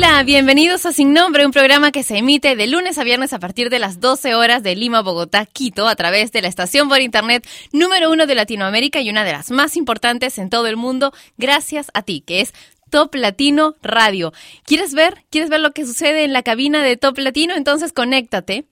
Hola, bienvenidos a Sin Nombre, un programa que se emite de lunes a viernes a partir de las 12 horas de Lima, Bogotá, Quito, a través de la estación por internet número uno de Latinoamérica y una de las más importantes en todo el mundo, gracias a ti, que es Top Latino Radio. ¿Quieres ver? ¿Quieres ver lo que sucede en la cabina de Top Latino? Entonces conéctate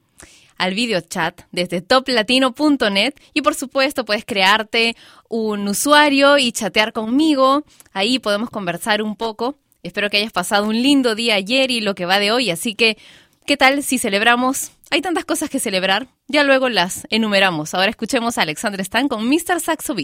al video chat desde toplatino.net y por supuesto puedes crearte un usuario y chatear conmigo. Ahí podemos conversar un poco Espero que hayas pasado un lindo día ayer y lo que va de hoy, así que, ¿qué tal si celebramos? Hay tantas cosas que celebrar, ya luego las enumeramos. Ahora escuchemos a Alexander Stan con Mr. Saxo.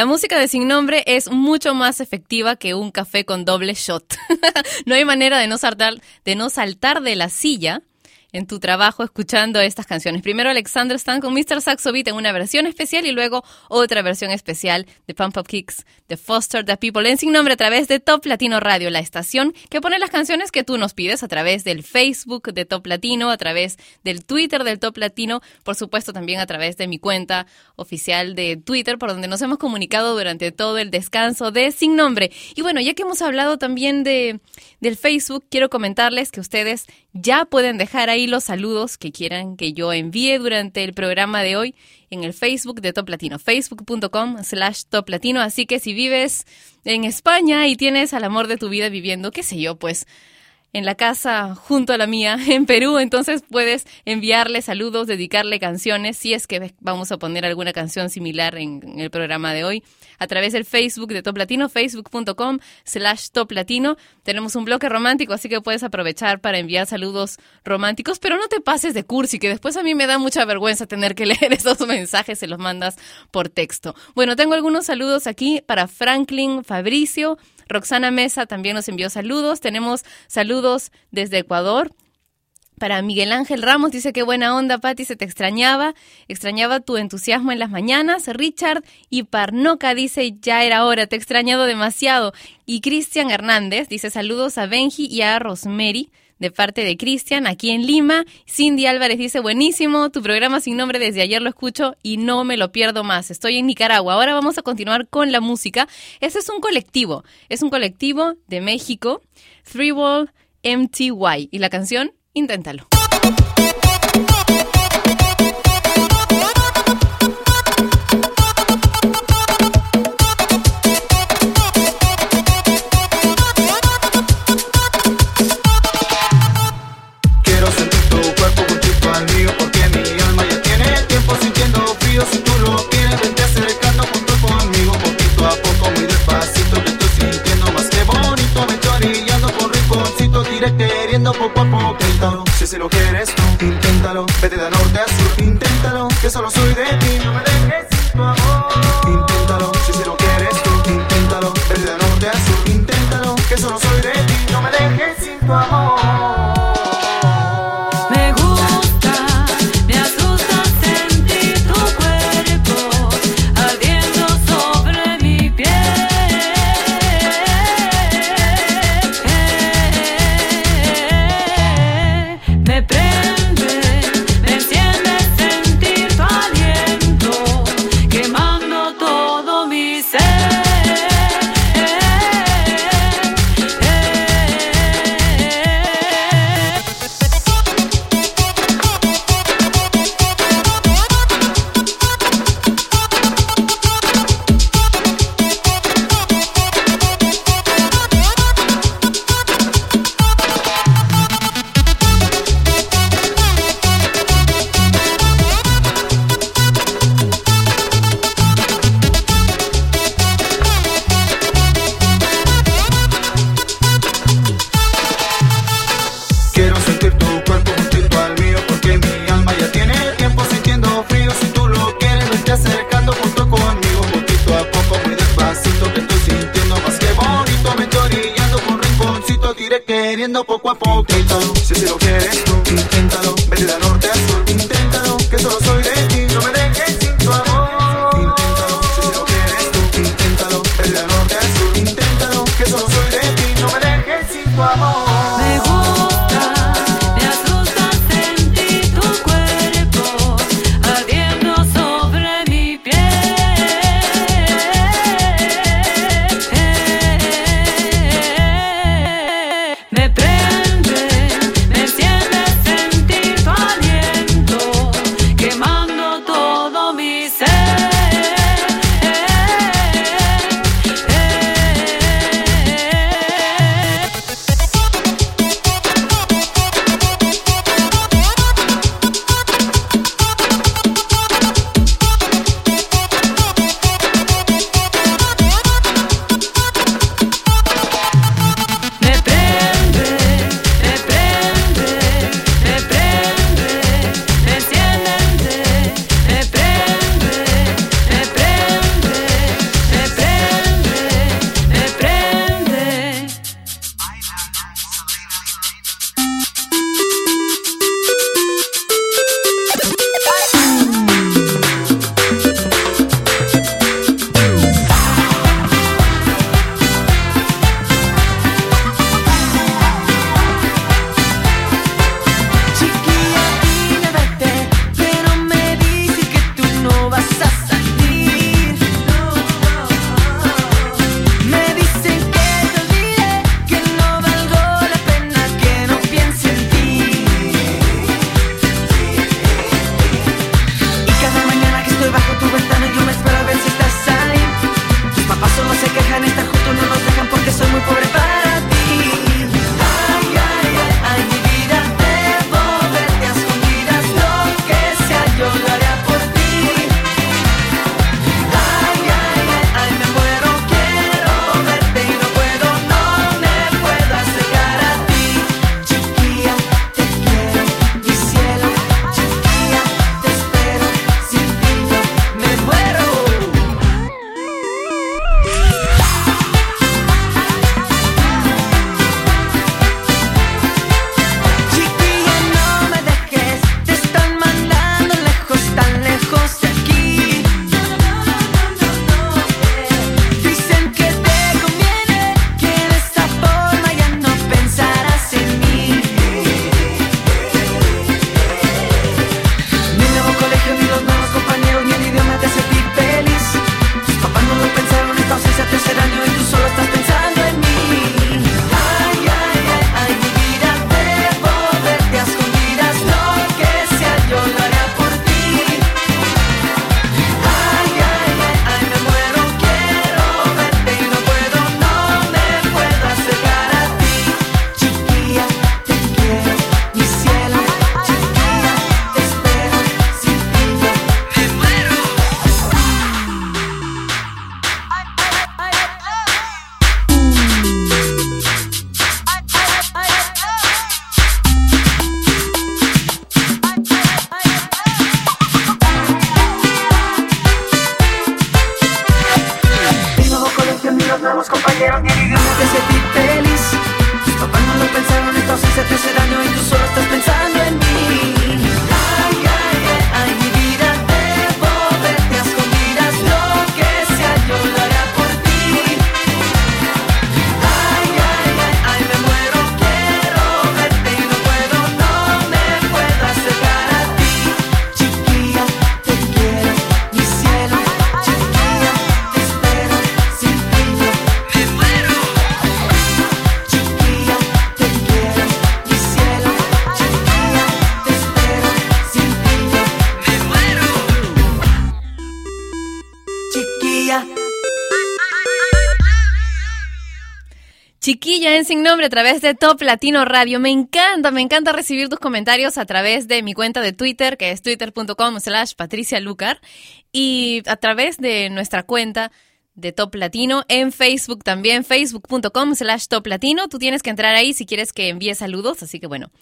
La música de Sin Nombre es mucho más efectiva que un café con doble shot. no hay manera de no saltar, de no saltar de la silla en tu trabajo escuchando estas canciones. Primero Alexander Stan con Mr. Saxo en una versión especial y luego otra versión especial de Pump Up Kicks de Foster the People en sin nombre a través de Top Latino Radio, la estación que pone las canciones que tú nos pides a través del Facebook de Top Latino, a través del Twitter del Top Latino, por supuesto también a través de mi cuenta oficial de Twitter por donde nos hemos comunicado durante todo el descanso de Sin Nombre. Y bueno, ya que hemos hablado también de del Facebook, quiero comentarles que ustedes ya pueden dejar ahí los saludos que quieran que yo envíe durante el programa de hoy en el Facebook de Top Latino, facebook.com slash Top Latino. Así que si vives en España y tienes al amor de tu vida viviendo, qué sé yo, pues en la casa junto a la mía en Perú, entonces puedes enviarle saludos, dedicarle canciones, si es que vamos a poner alguna canción similar en, el programa de hoy, a través del Facebook de Top Latino, facebook.com slash Top Latino. Tenemos un bloque romántico, así que puedes aprovechar para enviar saludos románticos, pero no te pases de cursi, que después a mí me da mucha vergüenza tener que leer esos mensajes, se los mandas por texto. Bueno, tengo algunos saludos aquí para Franklin Fabricio, Roxana Mesa también nos envió saludos. Tenemos saludos desde Ecuador. Para Miguel Ángel Ramos dice que buena onda, Patti, se te extrañaba, extrañaba tu entusiasmo en las mañanas. Richard y Parnoca dice ya era hora, te he extrañado demasiado. Y Cristian Hernández dice saludos a Benji y a Rosemary de parte de Cristian aquí en Lima. Cindy Álvarez dice, buenísimo, tu programa sin nombre desde ayer lo escucho y no me lo pierdo más. Estoy en Nicaragua. Ahora vamos a continuar con la música. Este es un colectivo, es un colectivo de México, Three Wall MTY. Y la canción, inténtalo. poco a poquito. Si así lo quieres tú, inténtalo. Vete de norte a sur, inténtalo. Que solo soy los nuevos compañeros dividimos de sentir feliz. Tus papás no lo pensaron, entonces te hace daño y tú solo estás pensando en mí. Chiquilla en Sin Nombre a través de Top Latino Radio. Me encanta, me encanta recibir tus comentarios a través de mi cuenta de Twitter, que es twitter.com slash Patricia Lucar, y a través de nuestra cuenta de Top Latino en Facebook también, facebook.com slash Top Latino. Tú tienes que entrar ahí si quieres que envíe saludos, así que bueno.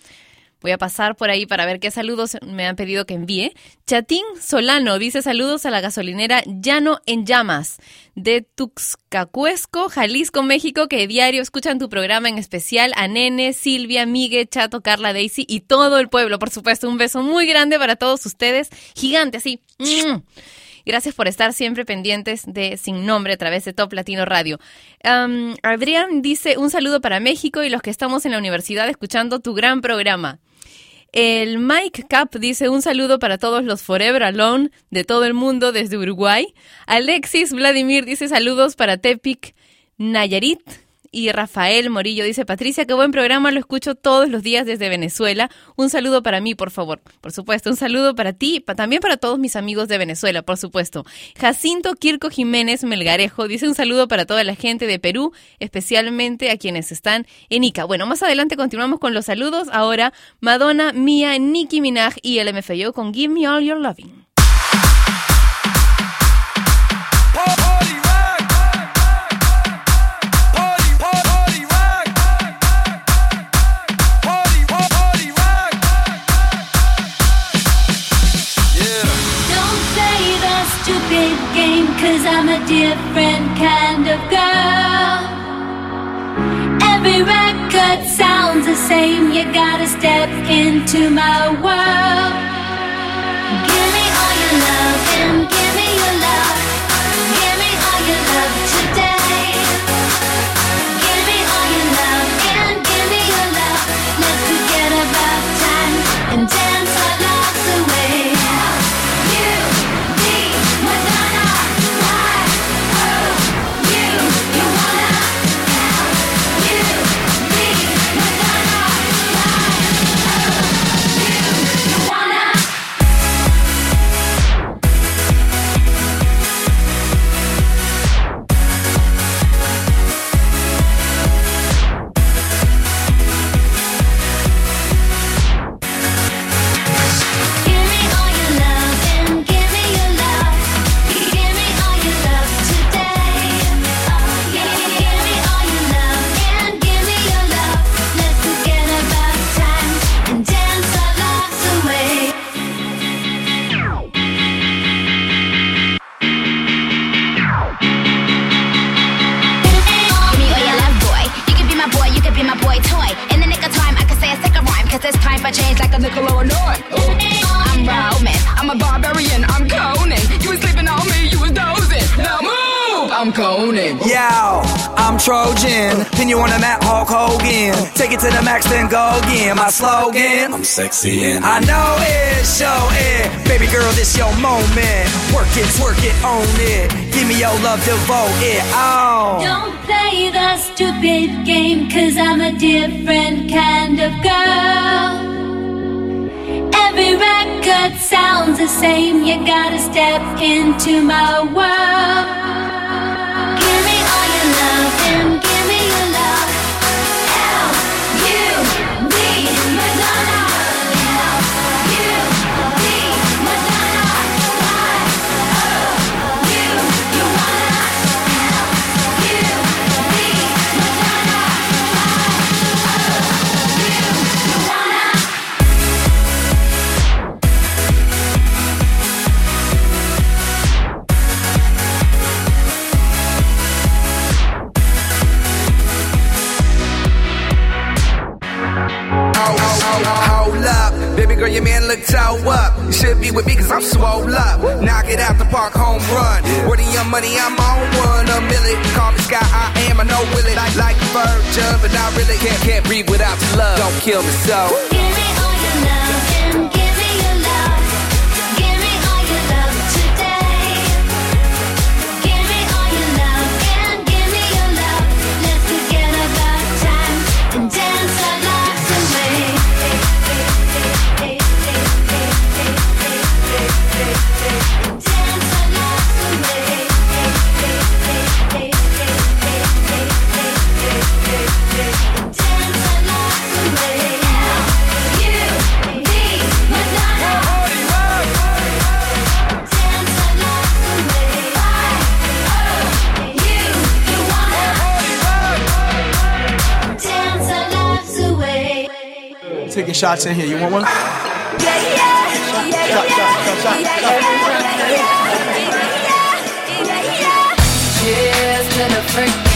Voy a pasar por ahí para ver qué saludos me han pedido que envíe. Chatín Solano dice saludos a la gasolinera Llano en Llamas de Tuxcacuesco, Jalisco, México, que diario escuchan tu programa en especial a Nene, Silvia, Migue, Chato, Carla, Daisy y todo el pueblo. Por supuesto, un beso muy grande para todos ustedes. Gigante, así. ¡Mm! Gracias por estar siempre pendientes de Sin Nombre a través de Top Latino Radio. Adrián dice un saludo para México y los que estamos en la universidad escuchando tu gran programa. El Mike Cap dice un saludo para todos los Forever Alone de todo el mundo desde Uruguay. Alexis Vladimir dice saludos para Tepic Nayarit. Y Rafael Morillo dice, Patricia, qué buen programa, lo escucho todos los días desde Venezuela. Un saludo para mí, por favor. Por supuesto, un saludo para ti, también para todos mis amigos de Venezuela, por supuesto. Jacinto Quirco Jiménez Melgarejo dice un saludo para toda la gente de Perú, especialmente a quienes están en Ica. Bueno, más adelante continuamos con los saludos. Ahora, Madonna, Mia, Nicki Minaj y el MFYO con Give Me All Your Loving. Different kind of girl. Every record sounds the same, you gotta step into my world. Cause it's change like a Nickelodeon. I'm Roman, I'm a barbarian, I'm Conan. You was sleeping on me, you was dozing. Now move! I'm Conan. Yo, I'm Trojan. Pin you on the map, Hulk Hogan. Take it to the max, then go again. My slogan. I'm sexy and I know it, show it. Baby girl, this your moment. Work it, twerk it, own it. Give me your love, devote it. Oh. Don't play the stupid game, cause I'm a different kind of girl. Every record sounds the same, you gotta step into my world. Give me all your love girl, your man look toe up. You should be with me cause I'm swole up. Knock it out the park, home run. Where the young money, I'm on one. A million. Call me Sky, I am, I know will it. Like, like Virgin, but I really can't, can't breathe without your love. Don't kill me so. Yeah. shots in here. You want one? Yeah, yeah, yeah, yeah, shot, shot, shot, shot, yeah, yeah, yeah, yeah, yeah, yeah. Cheers to the freak.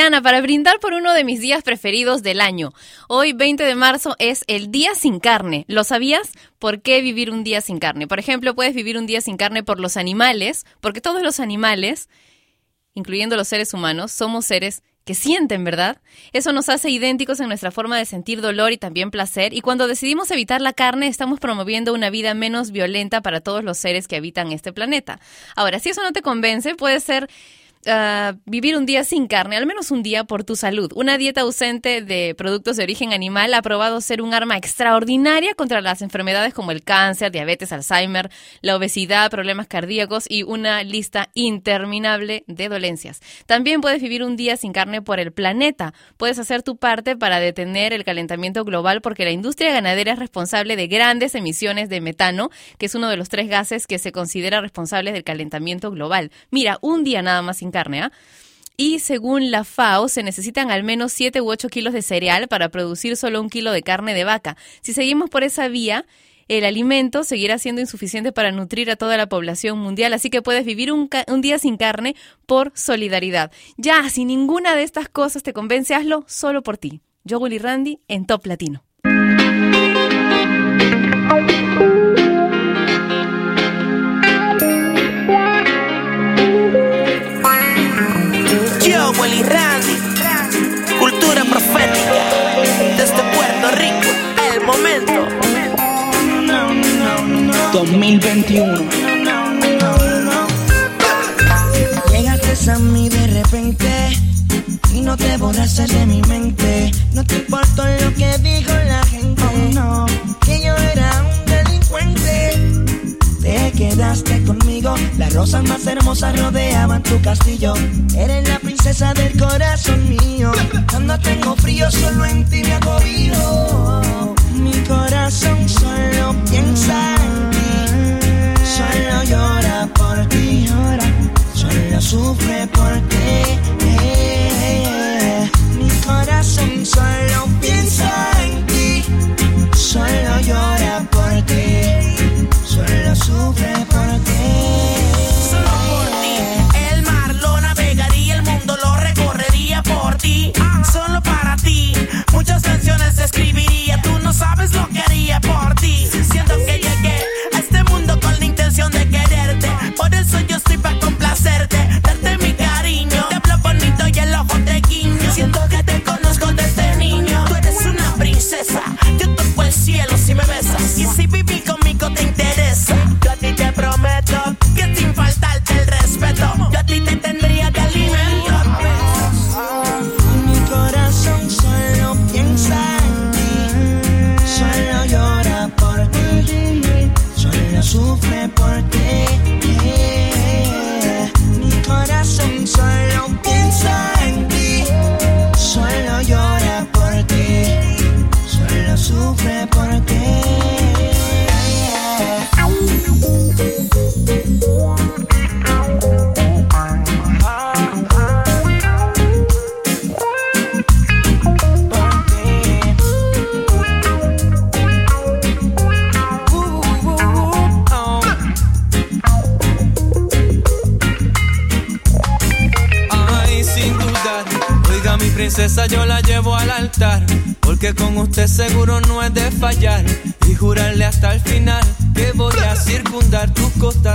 Para brindar por uno de mis días preferidos del año. Hoy, 20 de marzo, es el día sin carne. ¿Lo sabías? ¿Por qué vivir un día sin carne? Por ejemplo, puedes vivir un día sin carne por los animales, porque todos los animales, incluyendo los seres humanos, somos seres que sienten, ¿verdad? Eso nos hace idénticos en nuestra forma de sentir dolor y también placer, y cuando decidimos evitar la carne estamos promoviendo una vida menos violenta para todos los seres que habitan este planeta. Ahora, si eso no te convence, puede ser ah, vivir un día sin carne, al menos un día por tu salud. Una dieta ausente de productos de origen animal ha probado ser un arma extraordinaria contra las enfermedades como el cáncer, diabetes, Alzheimer, la obesidad, problemas cardíacos y una lista interminable de dolencias. También puedes vivir un día sin carne por el planeta. Puedes hacer tu parte para detener el calentamiento global porque la industria ganadera es responsable de grandes emisiones de metano, que es uno de los tres gases que se considera responsables del calentamiento global. Mira, un día nada más sin carne, ¿ah? Y según la FAO, se necesitan al menos 7 u 8 kilos de cereal para producir solo un kilo de carne de vaca. Si seguimos por esa vía, el alimento seguirá siendo insuficiente para nutrir a toda la población mundial, así que puedes vivir un, un día sin carne por solidaridad. Ya, si ninguna de estas cosas te convence, hazlo solo por ti. Yo, Willy Randy, en Top Latino. 2021. Llegaste a mí de repente y no te borraste de mi mente. No te importó lo que dijo la gente. no, que yo era un delincuente. Te quedaste conmigo, las rosas más hermosas rodeaban tu castillo. Eres la princesa del corazón mío. Cuando tengo frío, solo en ti me acobijo.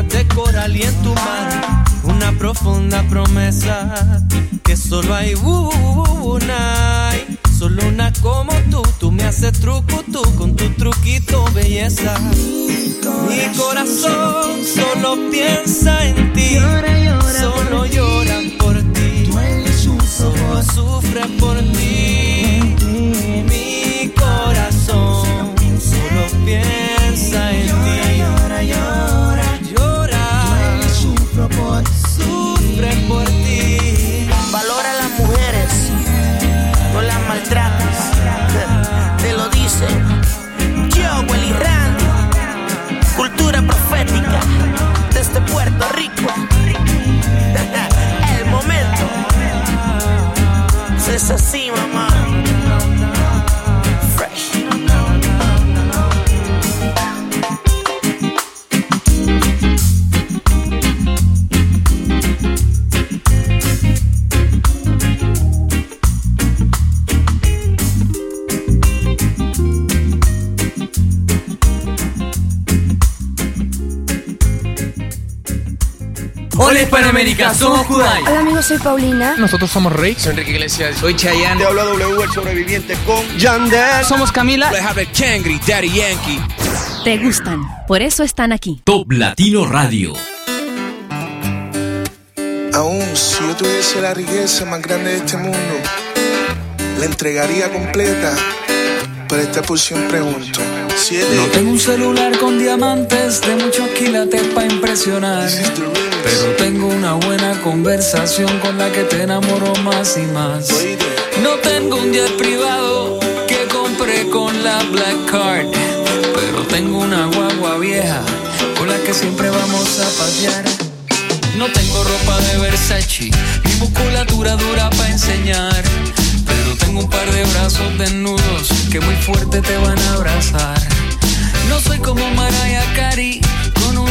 De coral y en tu mar. Una profunda promesa que solo hay una. Solo una como tú, tú me haces truco tú con tu truquito belleza. Mi corazón solo piensa en ti, solo llora por ti, solo sufre por ti. Hola Hispanoamérica, somos Kudai. Hola amigos, soy Paulina. Nosotros somos Rey. Soy Enrique Iglesias. Soy Chayanne. Te habla W, el sobreviviente con Yandel. Somos Camila. Kangri, Daddy Yankee. Te gustan, por eso están aquí. Top Latino Radio. Aún si yo tuviese la riqueza más grande de este mundo, la entregaría completa. Pero esta porción pregunto. Si No tengo un celular con diamantes de muchos quilates para impresionar. Pero tengo una buena conversación con la que te enamoro más y más. No tengo un jet privado que compré con la Black Card. Pero tengo una guagua vieja con la que siempre vamos a pasear. No tengo ropa de Versace, mi musculatura dura para enseñar. Pero tengo un par de brazos desnudos que muy fuerte te van a abrazar. No soy como Mariah Carey,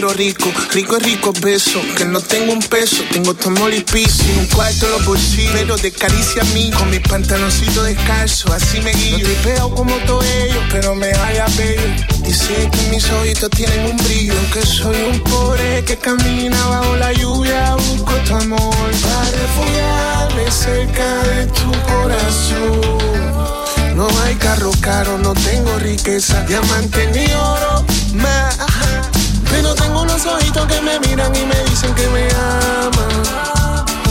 Pero rico, rico es rico beso, que no tengo un peso, tengo tu amor y un cuarto en los bolsillos, pero de caricia a mí, con mis pantaloncitos descalzos, así me guío. No te veo como todos ellos, pero me vaya bello, sé que mis ojitos tienen un brillo, que soy un pobre que camina bajo la lluvia, busco tu amor para refugiarme cerca de tu corazón. No hay carro caro, no tengo riqueza, diamante ni oro más. Pero tengo unos ojitos que me miran y me dicen que me aman.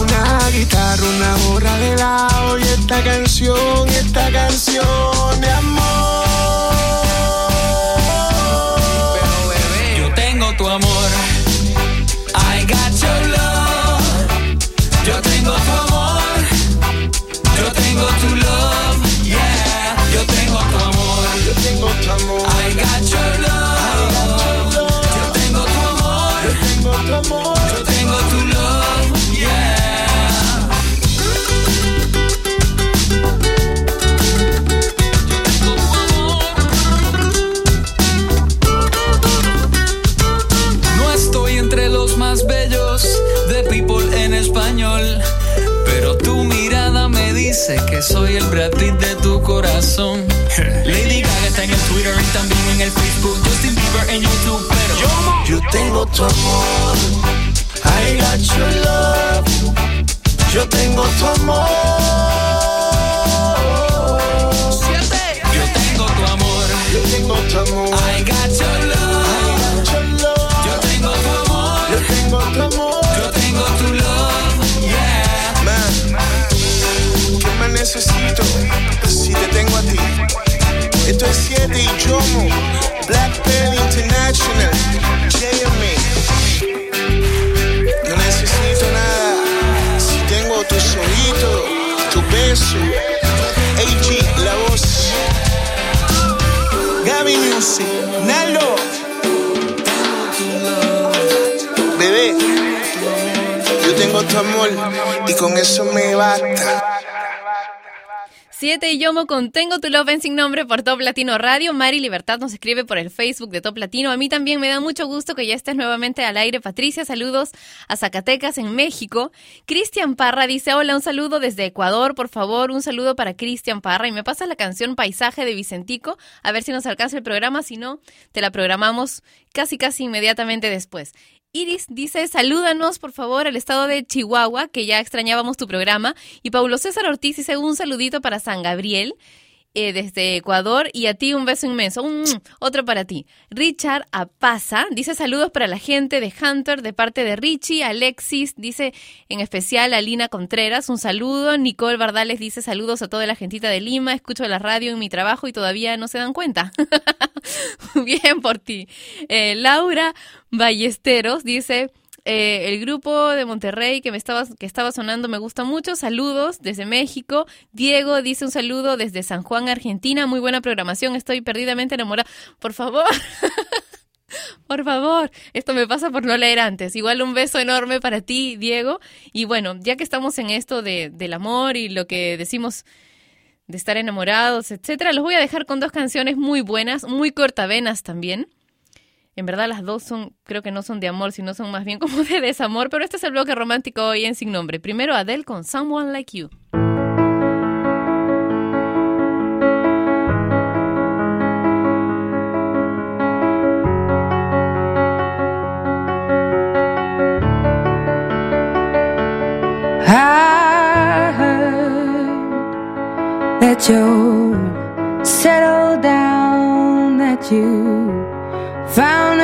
Una guitarra, una borra de lado y esta canción, esta canción de amor. Yo tengo tu amor. Con Tengo tu Love en sin nombre por Top Latino Radio. Mari Libertad nos escribe por el Facebook de Top Latino. A mí también me da mucho gusto que ya estés nuevamente al aire. Patricia, saludos a Zacatecas en México. Cristian Parra dice, hola, un saludo desde Ecuador, por favor, un saludo para Cristian Parra. Y me pasa la canción Paisaje de Vicentico, a ver si nos alcanza el programa, si no, te la programamos casi, casi inmediatamente después. Iris dice, salúdanos por favor al estado de Chihuahua, que ya extrañábamos tu programa. Y Paulo César Ortiz dice un saludito para San Gabriel. Eh, desde Ecuador y a ti un beso inmenso. Un, otro para ti. Richard Apaza dice saludos para la gente de Hunter de parte de Richie. Alexis dice en especial a Lina Contreras un saludo. Nicole Bardales dice saludos a toda la gentita de Lima. Escucho la radio en mi trabajo y todavía no se dan cuenta. Bien por ti. Eh, Laura Ballesteros dice eh, el grupo de Monterrey que me estaba, que estaba sonando me gusta mucho. Saludos desde México. Diego dice un saludo desde San Juan, Argentina. Muy buena programación. Estoy perdidamente enamorada. Por favor. Por favor, esto me pasa por no leer antes. Igual un beso enorme para ti, Diego. Y bueno, ya que estamos en esto de, del amor y lo que decimos de estar enamorados, etcétera, los voy a dejar con dos canciones muy buenas, muy cortavenas también. En verdad las dos son, creo que no son de amor, sino son más bien como de desamor, pero este es el bloque romántico hoy en Sin Nombre. Primero Adele con Someone Like You. I that you settled down, that you found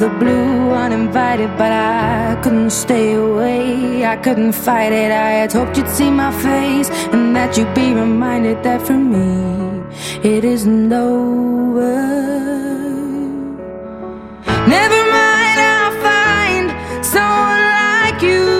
The blue uninvited, but I couldn't stay away. I couldn't fight it. I had hoped you'd see my face and that you'd be reminded that for me it isn't over. Never mind, I'll find someone like you.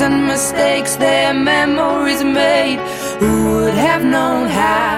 And mistakes, their memories made. Who would have known how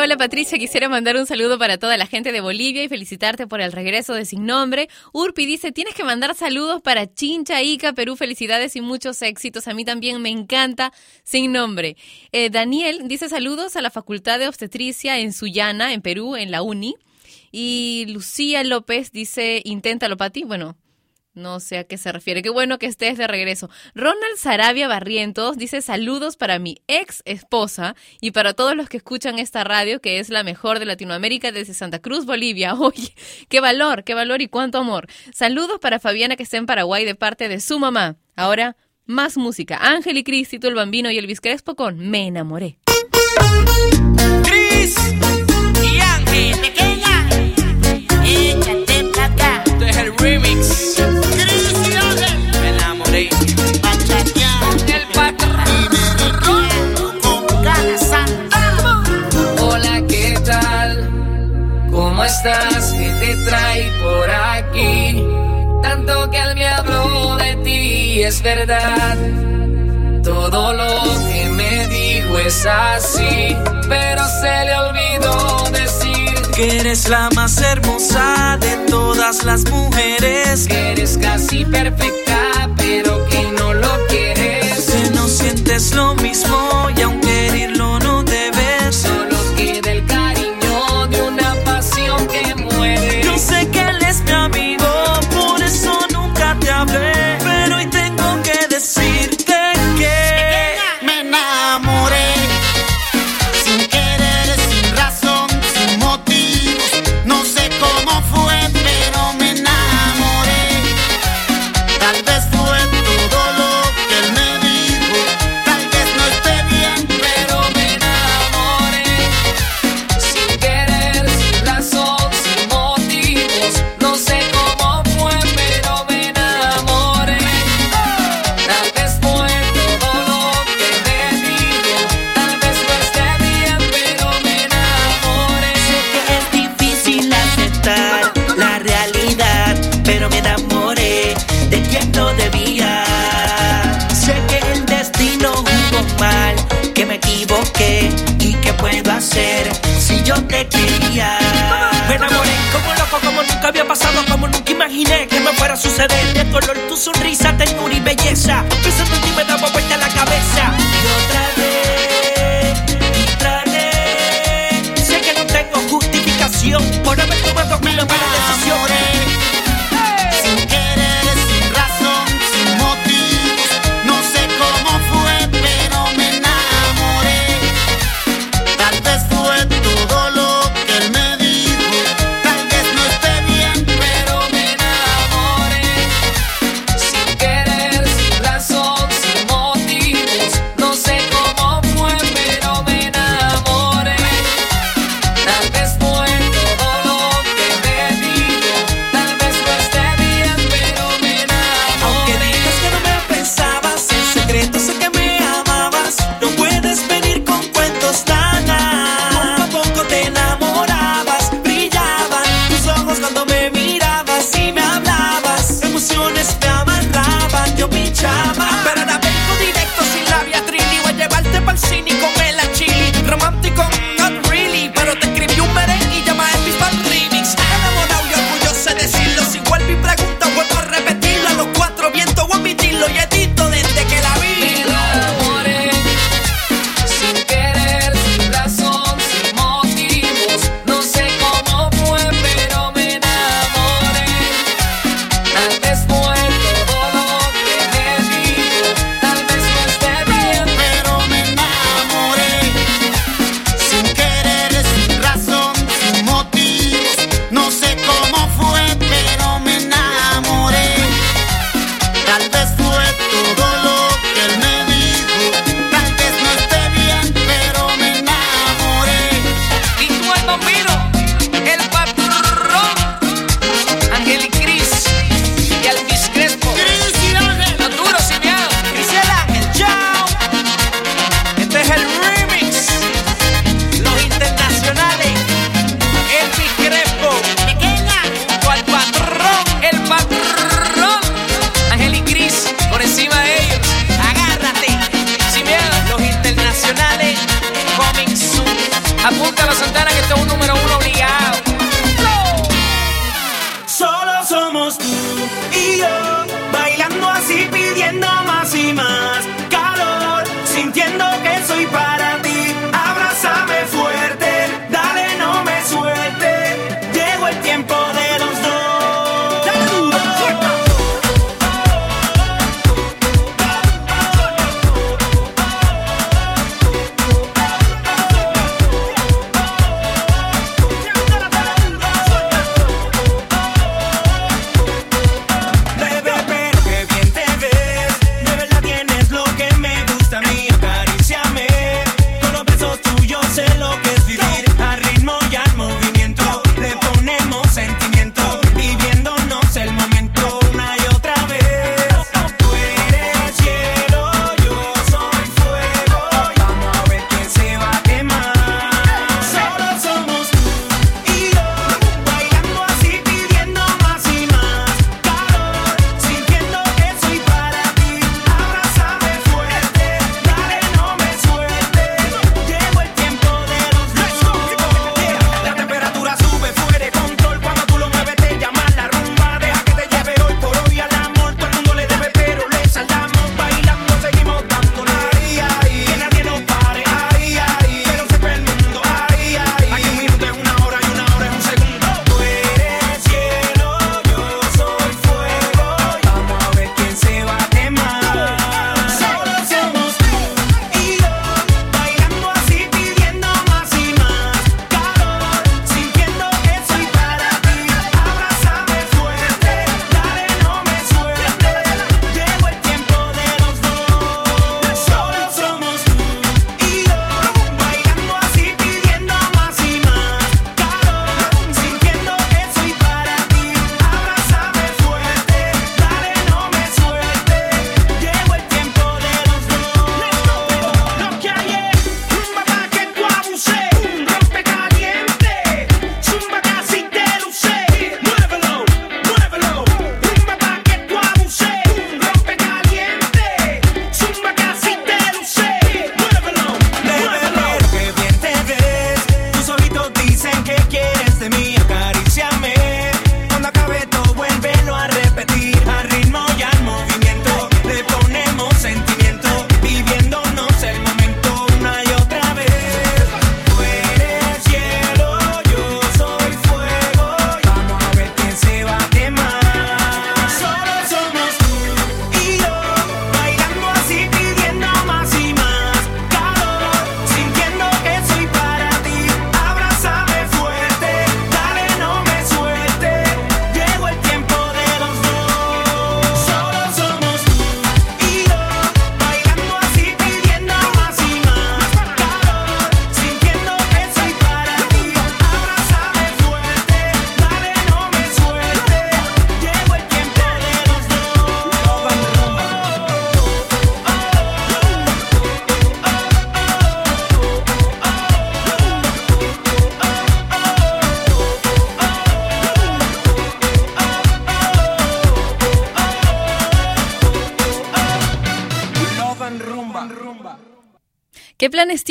Hola Patricia, quisiera mandar un saludo para toda la gente de Bolivia y felicitarte por el regreso de Sin Nombre. Urpi dice, tienes que mandar saludos para Chincha, Ica, Perú, felicidades y muchos éxitos. A mí también me encanta Sin Nombre. Eh, Daniel dice saludos a la Facultad de Obstetricia en Sullana, en Perú, en la UNI. Y Lucía López dice, inténtalo, Pati. Bueno, no sé a qué se refiere. Qué bueno que estés de regreso. Ronald Sarabia Barrientos dice saludos para mi ex esposa y para todos los que escuchan esta radio, que es la mejor de Latinoamérica desde Santa Cruz, Bolivia. Oye, qué valor, qué valor y cuánto amor. Saludos para Fabiana que está en Paraguay de parte de su mamá. Ahora, más música. Ángel y Cris, Tito el Bambino y Elvis Crespo con Me enamoré. Cris estás? ¿Qué te trae por aquí? Tanto que él me habló de ti, es verdad. Todo lo que me dijo es así, pero se le olvidó decir Que eres la más hermosa de todas las mujeres. que eres casi perfecta, pero que no lo quieres. Que no sientes lo mismo y aunque suceder. De color tu sonrisa, ternura y belleza. Santana, que este es un número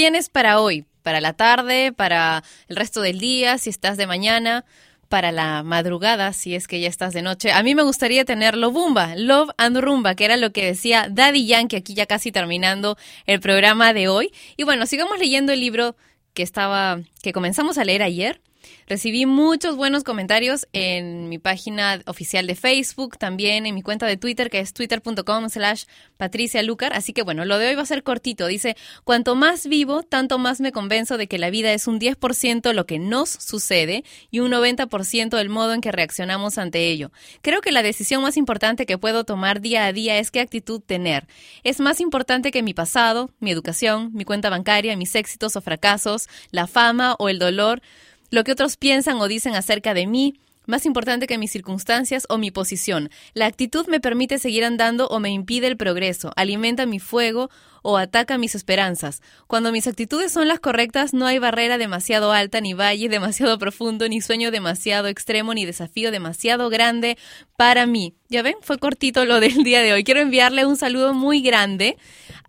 tienes para hoy? ¿Para la tarde? ¿Para el resto del día? Si estás de mañana para la madrugada, si es que ya estás de noche. A mí me gustaría tenerlo Bumba, Love and Rumba, que era lo que decía Daddy Yankee aquí ya casi terminando el programa de hoy. Y bueno, sigamos leyendo el libro que estaba que comenzamos a leer ayer. Recibí muchos buenos comentarios en mi página oficial de Facebook, también en mi cuenta de Twitter, que es twitter.com slash Patricia Lucar. Así que bueno, lo de hoy va a ser cortito. Dice, cuanto más vivo, tanto más me convenzo de que la vida es un 10% lo que nos sucede y un 90% el modo en que reaccionamos ante ello. Creo que la decisión más importante que puedo tomar día a día es qué actitud tener. Es más importante que mi pasado, mi educación, mi cuenta bancaria, mis éxitos o fracasos, la fama o el dolor lo que otros piensan o dicen acerca de mí, más importante que mis circunstancias o mi posición. La actitud me permite seguir andando o me impide el progreso, alimenta mi fuego o ataca mis esperanzas. Cuando mis actitudes son las correctas, no hay barrera demasiado alta, ni valle demasiado profundo, ni sueño demasiado extremo, ni desafío demasiado grande para mí. Ya ven, fue cortito lo del día de hoy. Quiero enviarle un saludo muy grande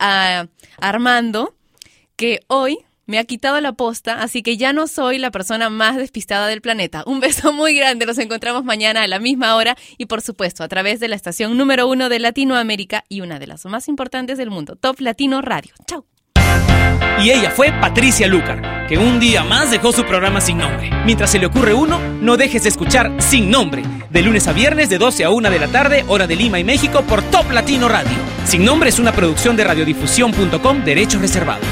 a Armando, que hoy me ha quitado la posta, así que ya no soy la persona más despistada del planeta. Un beso muy grande, nos encontramos mañana a la misma hora y por supuesto a través de la estación número uno de Latinoamérica y una de las más importantes del mundo, Top Latino Radio. Chao. Y ella fue Patricia Lucar, que un día más dejó su programa sin nombre. Mientras se le ocurre uno, no dejes de escuchar Sin Nombre, de lunes a viernes de 12 a 1 de la tarde, hora de Lima y México, por Top Latino Radio. Sin Nombre es una producción de radiodifusión.com, derechos reservados.